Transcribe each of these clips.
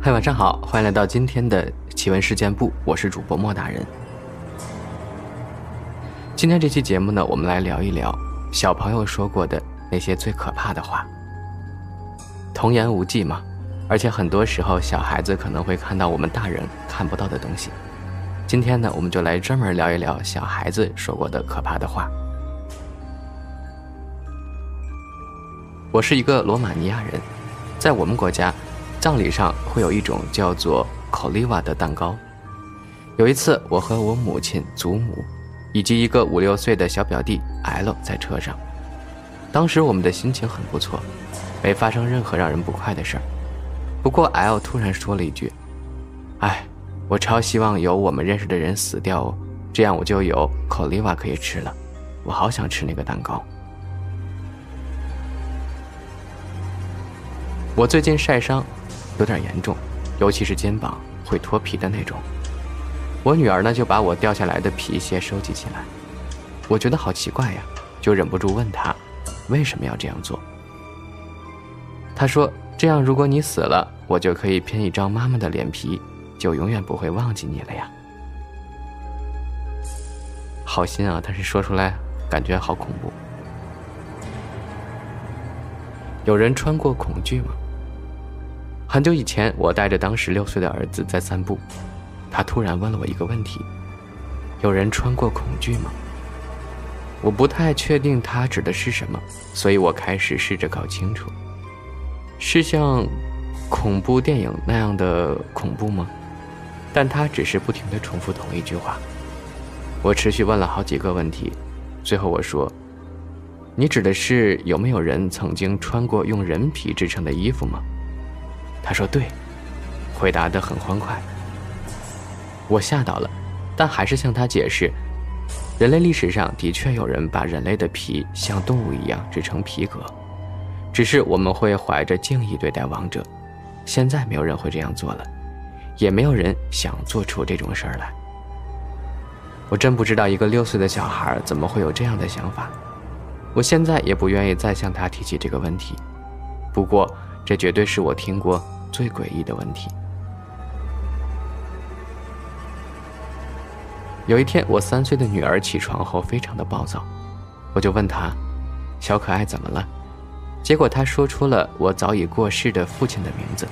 嗨，晚上好，欢迎来到今天的奇闻事件部，我是主播莫大人。今天这期节目呢，我们来聊一聊小朋友说过的那些最可怕的话。童言无忌嘛，而且很多时候小孩子可能会看到我们大人看不到的东西。今天呢，我们就来专门聊一聊小孩子说过的可怕的话。我是一个罗马尼亚人，在我们国家。葬礼上会有一种叫做 “coliva” 的蛋糕。有一次，我和我母亲、祖母，以及一个五六岁的小表弟 L 在车上。当时我们的心情很不错，没发生任何让人不快的事儿。不过 L 突然说了一句：“哎，我超希望有我们认识的人死掉哦，这样我就有 coliva 可以吃了。我好想吃那个蛋糕。”我最近晒伤。有点严重，尤其是肩膀会脱皮的那种。我女儿呢就把我掉下来的皮屑收集起来，我觉得好奇怪呀，就忍不住问她为什么要这样做。她说：“这样如果你死了，我就可以拼一张妈妈的脸皮，就永远不会忘记你了呀。”好心啊，但是说出来感觉好恐怖。有人穿过恐惧吗？很久以前，我带着当时六岁的儿子在散步，他突然问了我一个问题：“有人穿过恐惧吗？”我不太确定他指的是什么，所以我开始试着搞清楚：是像恐怖电影那样的恐怖吗？但他只是不停地重复同一句话。我持续问了好几个问题，最后我说：“你指的是有没有人曾经穿过用人皮制成的衣服吗？”他说：“对，回答得很欢快。”我吓到了，但还是向他解释：人类历史上的确有人把人类的皮像动物一样制成皮革，只是我们会怀着敬意对待亡者。现在没有人会这样做了，也没有人想做出这种事儿来。我真不知道一个六岁的小孩怎么会有这样的想法。我现在也不愿意再向他提起这个问题。不过，这绝对是我听过。最诡异的问题。有一天，我三岁的女儿起床后非常的暴躁，我就问她：“小可爱怎么了？”结果她说出了我早已过世的父亲的名字，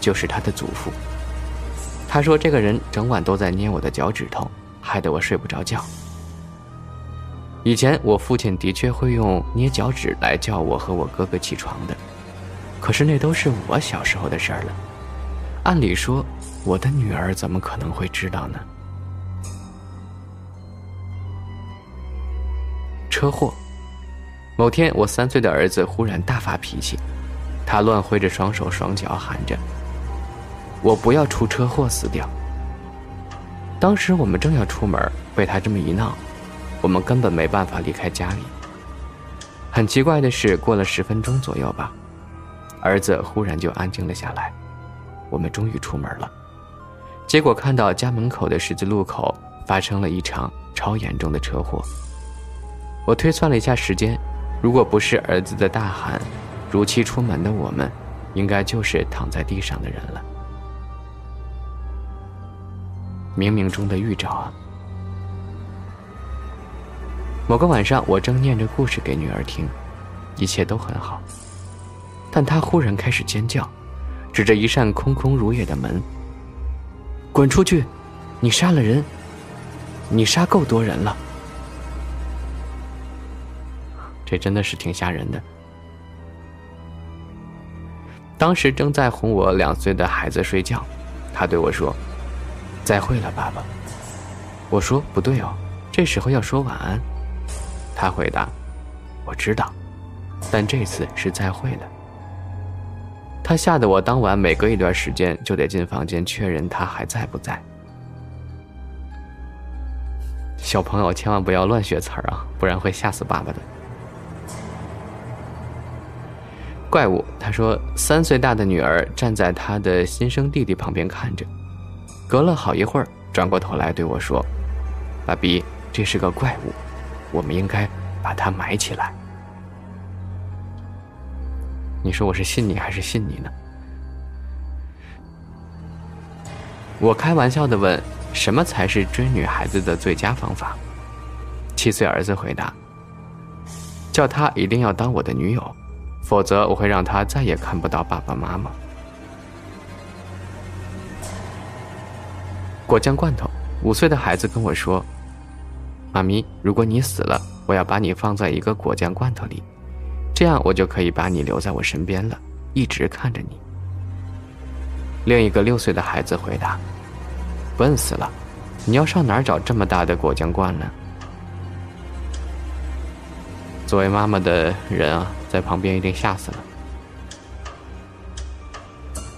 就是她的祖父。她说：“这个人整晚都在捏我的脚趾头，害得我睡不着觉。”以前我父亲的确会用捏脚趾来叫我和我哥哥起床的。可是那都是我小时候的事儿了，按理说，我的女儿怎么可能会知道呢？车祸，某天我三岁的儿子忽然大发脾气，他乱挥着双手双脚，喊着：“我不要出车祸死掉。”当时我们正要出门，被他这么一闹，我们根本没办法离开家里。很奇怪的是，过了十分钟左右吧。儿子忽然就安静了下来，我们终于出门了，结果看到家门口的十字路口发生了一场超严重的车祸。我推算了一下时间，如果不是儿子的大喊，如期出门的我们，应该就是躺在地上的人了。冥冥中的预兆啊！某个晚上，我正念着故事给女儿听，一切都很好。但他忽然开始尖叫，指着一扇空空如也的门：“滚出去！你杀了人！你杀够多人了！”这真的是挺吓人的。当时正在哄我两岁的孩子睡觉，他对我说：“再会了，爸爸。”我说：“不对哦，这时候要说晚安。”他回答：“我知道，但这次是再会了。”他吓得我当晚每隔一段时间就得进房间确认他还在不在。小朋友千万不要乱学词儿啊，不然会吓死爸爸的。怪物，他说三岁大的女儿站在他的新生弟弟旁边看着，隔了好一会儿，转过头来对我说：“爸比，这是个怪物，我们应该把它埋起来。”你说我是信你还是信你呢？我开玩笑的问：“什么才是追女孩子的最佳方法？”七岁儿子回答：“叫她一定要当我的女友，否则我会让她再也看不到爸爸妈妈。”果酱罐头，五岁的孩子跟我说：“妈咪，如果你死了，我要把你放在一个果酱罐头里，这样我就可以把你留在我身边了，一直看着你。”另一个六岁的孩子回答：“笨死了，你要上哪儿找这么大的果酱罐呢？”作为妈妈的人啊，在旁边一定吓死了。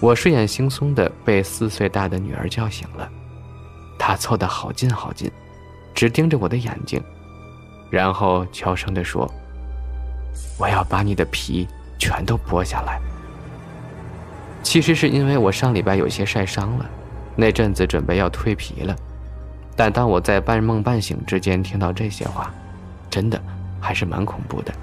我睡眼惺忪的被四岁大的女儿叫醒了，她凑得好近好近，直盯着我的眼睛，然后悄声的说：“我要把你的皮全都剥下来。”其实是因为我上礼拜有些晒伤了，那阵子准备要蜕皮了。但当我在半梦半醒之间听到这些话，真的还是蛮恐怖的。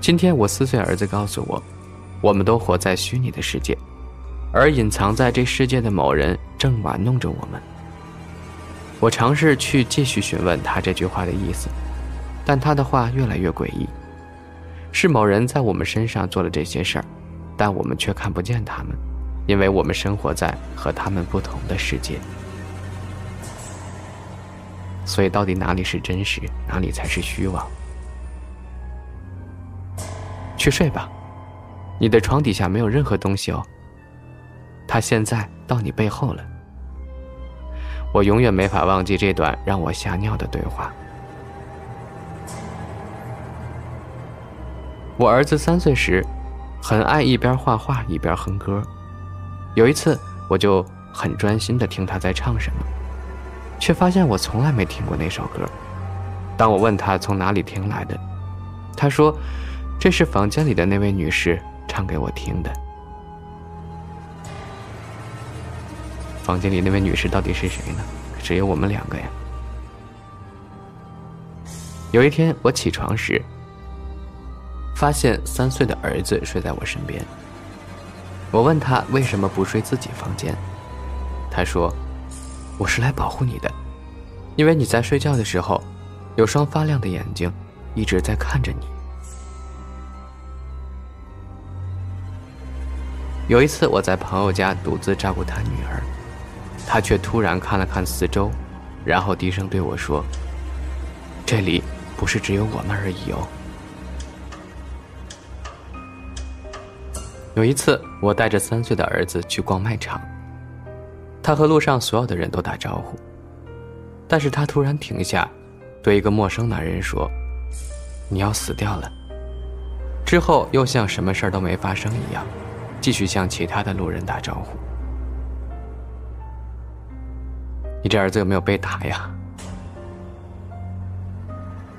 今天我四岁儿子告诉我，我们都活在虚拟的世界，而隐藏在这世界的某人正玩弄着我们。我尝试去继续询问他这句话的意思，但他的话越来越诡异。是某人在我们身上做了这些事儿，但我们却看不见他们，因为我们生活在和他们不同的世界。所以，到底哪里是真实，哪里才是虚妄？去睡吧，你的床底下没有任何东西哦。他现在到你背后了。我永远没法忘记这段让我吓尿的对话。我儿子三岁时，很爱一边画画一边哼歌。有一次，我就很专心地听他在唱什么，却发现我从来没听过那首歌。当我问他从哪里听来的，他说：“这是房间里的那位女士唱给我听的。”房间里那位女士到底是谁呢？只有我们两个呀。有一天，我起床时。发现三岁的儿子睡在我身边。我问他为什么不睡自己房间，他说：“我是来保护你的，因为你在睡觉的时候，有双发亮的眼睛一直在看着你。”有一次我在朋友家独自照顾他女儿，他却突然看了看四周，然后低声对我说：“这里不是只有我们而已哦。”有一次，我带着三岁的儿子去逛卖场。他和路上所有的人都打招呼，但是他突然停下，对一个陌生男人说：“你要死掉了。”之后又像什么事儿都没发生一样，继续向其他的路人打招呼。你这儿子有没有被打呀？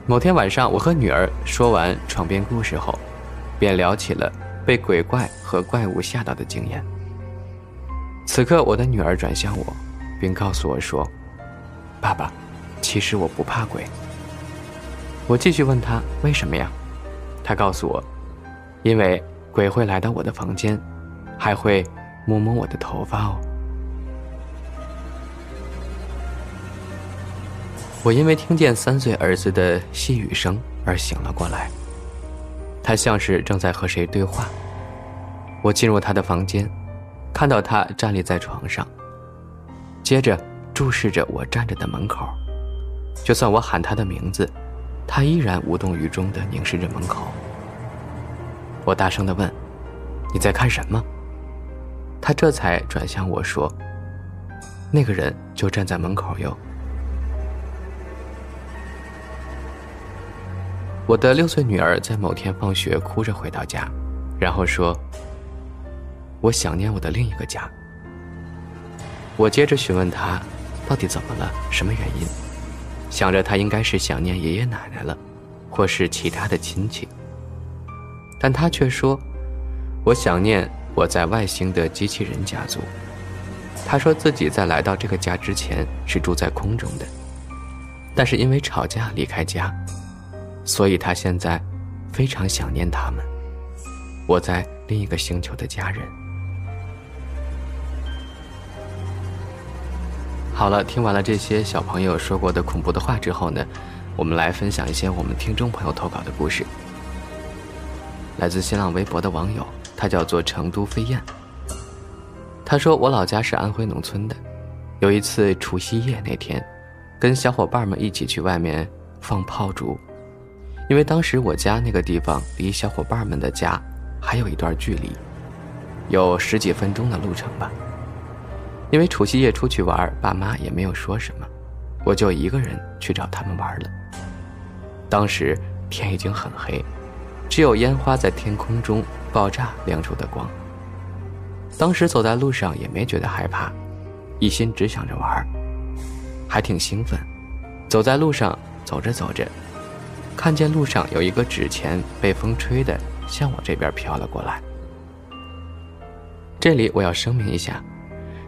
某天晚上，我和女儿说完床边故事后，便聊起了。被鬼怪和怪物吓到的经验。此刻，我的女儿转向我，并告诉我说：“爸爸，其实我不怕鬼。”我继续问她为什么呀？她告诉我：“因为鬼会来到我的房间，还会摸摸我的头发哦。”我因为听见三岁儿子的细语声而醒了过来。他像是正在和谁对话。我进入他的房间，看到他站立在床上，接着注视着我站着的门口。就算我喊他的名字，他依然无动于衷地凝视着门口。我大声地问：“你在看什么？”他这才转向我说：“那个人就站在门口哟。”我的六岁女儿在某天放学哭着回到家，然后说：“我想念我的另一个家。”我接着询问她，到底怎么了，什么原因？想着她应该是想念爷爷奶奶了，或是其他的亲戚。但她却说：“我想念我在外星的机器人家族。”她说自己在来到这个家之前是住在空中的，但是因为吵架离开家。所以他现在非常想念他们。我在另一个星球的家人。好了，听完了这些小朋友说过的恐怖的话之后呢，我们来分享一些我们听众朋友投稿的故事。来自新浪微博的网友，他叫做成都飞燕。他说：“我老家是安徽农村的，有一次除夕夜那天，跟小伙伴们一起去外面放炮竹，因为当时我家那个地方离小伙伴们的家还有一段距离，有十几分钟的路程吧。因为除夕夜出去玩，爸妈也没有说什么，我就一个人去找他们玩了。当时天已经很黑。”只有烟花在天空中爆炸亮出的光。当时走在路上也没觉得害怕，一心只想着玩，还挺兴奋。走在路上，走着走着，看见路上有一个纸钱被风吹的向我这边飘了过来。这里我要声明一下，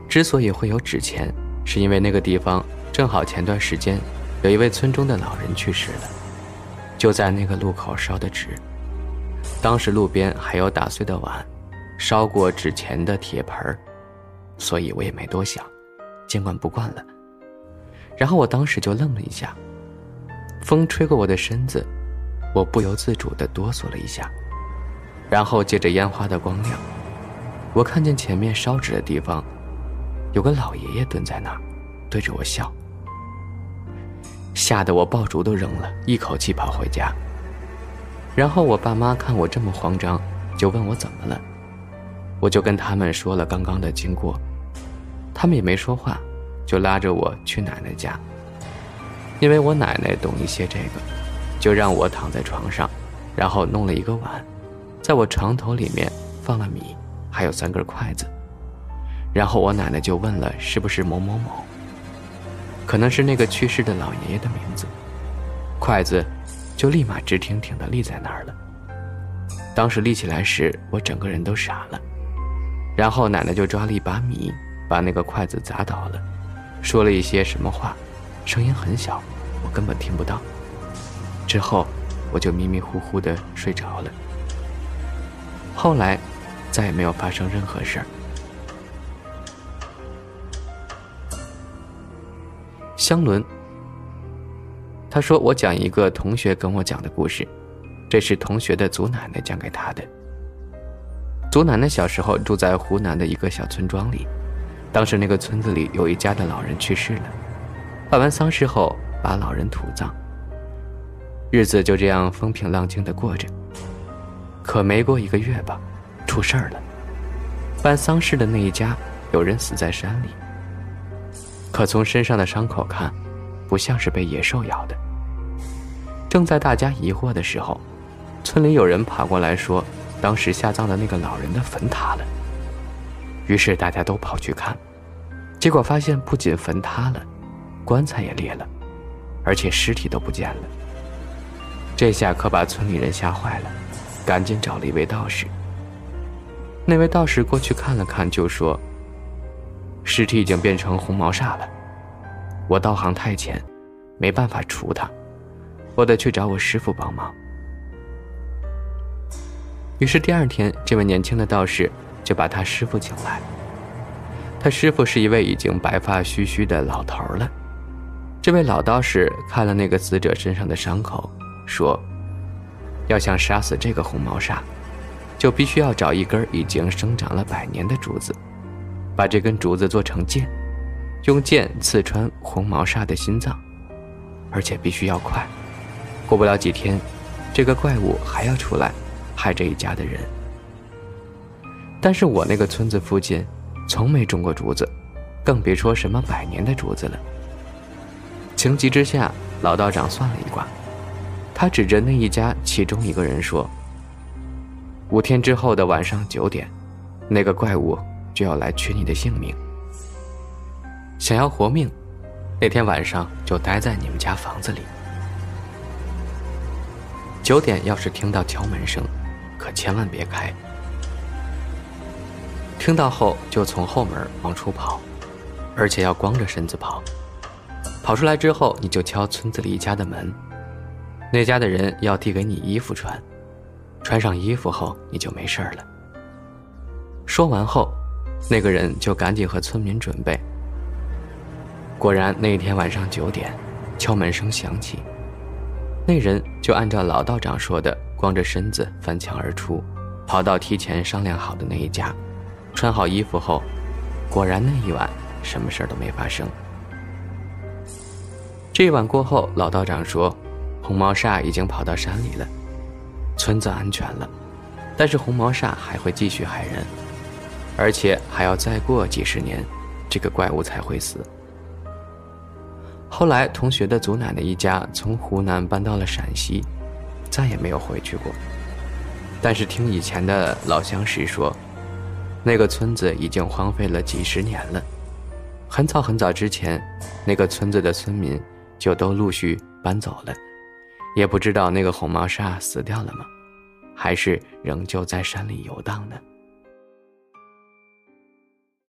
之所以会有纸钱，是因为那个地方正好前段时间有一位村中的老人去世了，就在那个路口烧的纸。当时路边还有打碎的碗，烧过纸钱的铁盆，所以我也没多想，见惯不惯了。然后我当时就愣了一下，风吹过我的身子，我不由自主地哆嗦了一下。然后借着烟花的光亮，我看见前面烧纸的地方，有个老爷爷蹲在那儿，对着我笑。吓得我爆竹都扔了，一口气跑回家。然后我爸妈看我这么慌张，就问我怎么了，我就跟他们说了刚刚的经过，他们也没说话，就拉着我去奶奶家。因为我奶奶懂一些这个，就让我躺在床上，然后弄了一个碗，在我床头里面放了米，还有三根筷子。然后我奶奶就问了是不是某某某，可能是那个去世的老爷爷的名字，筷子。就立马直挺挺的立在那儿了。当时立起来时，我整个人都傻了。然后奶奶就抓了一把米，把那个筷子砸倒了，说了一些什么话，声音很小，我根本听不到。之后，我就迷迷糊糊的睡着了。后来，再也没有发生任何事儿。香伦。他说：“我讲一个同学跟我讲的故事，这是同学的祖奶奶讲给他的。祖奶奶小时候住在湖南的一个小村庄里，当时那个村子里有一家的老人去世了，办完丧事后把老人土葬，日子就这样风平浪静的过着。可没过一个月吧，出事儿了，办丧事的那一家有人死在山里，可从身上的伤口看。”不像是被野兽咬的。正在大家疑惑的时候，村里有人跑过来说，当时下葬的那个老人的坟塌了。于是大家都跑去看，结果发现不仅坟塌了，棺材也裂了，而且尸体都不见了。这下可把村里人吓坏了，赶紧找了一位道士。那位道士过去看了看，就说：“尸体已经变成红毛煞了。”我道行太浅，没办法除他，我得去找我师傅帮忙。于是第二天，这位年轻的道士就把他师傅请来。他师傅是一位已经白发须须的老头了。这位老道士看了那个死者身上的伤口，说：“要想杀死这个红毛煞，就必须要找一根已经生长了百年的竹子，把这根竹子做成剑。”用剑刺穿红毛煞的心脏，而且必须要快。过不了几天，这个怪物还要出来，害这一家的人。但是我那个村子附近，从没种过竹子，更别说什么百年的竹子了。情急之下，老道长算了一卦，他指着那一家其中一个人说：“五天之后的晚上九点，那个怪物就要来取你的性命。”想要活命，那天晚上就待在你们家房子里。九点要是听到敲门声，可千万别开。听到后就从后门往出跑，而且要光着身子跑。跑出来之后，你就敲村子里一家的门。那家的人要递给你衣服穿，穿上衣服后你就没事了。说完后，那个人就赶紧和村民准备。果然，那天晚上九点，敲门声响起，那人就按照老道长说的，光着身子翻墙而出，跑到提前商量好的那一家，穿好衣服后，果然那一晚什么事儿都没发生。这晚过后，老道长说，红毛煞已经跑到山里了，村子安全了，但是红毛煞还会继续害人。而且还要再过几十年，这个怪物才会死。后来，同学的祖奶奶一家从湖南搬到了陕西，再也没有回去过。但是听以前的老相识说，那个村子已经荒废了几十年了。很早很早之前，那个村子的村民就都陆续搬走了，也不知道那个红毛煞死掉了吗？还是仍旧在山里游荡呢？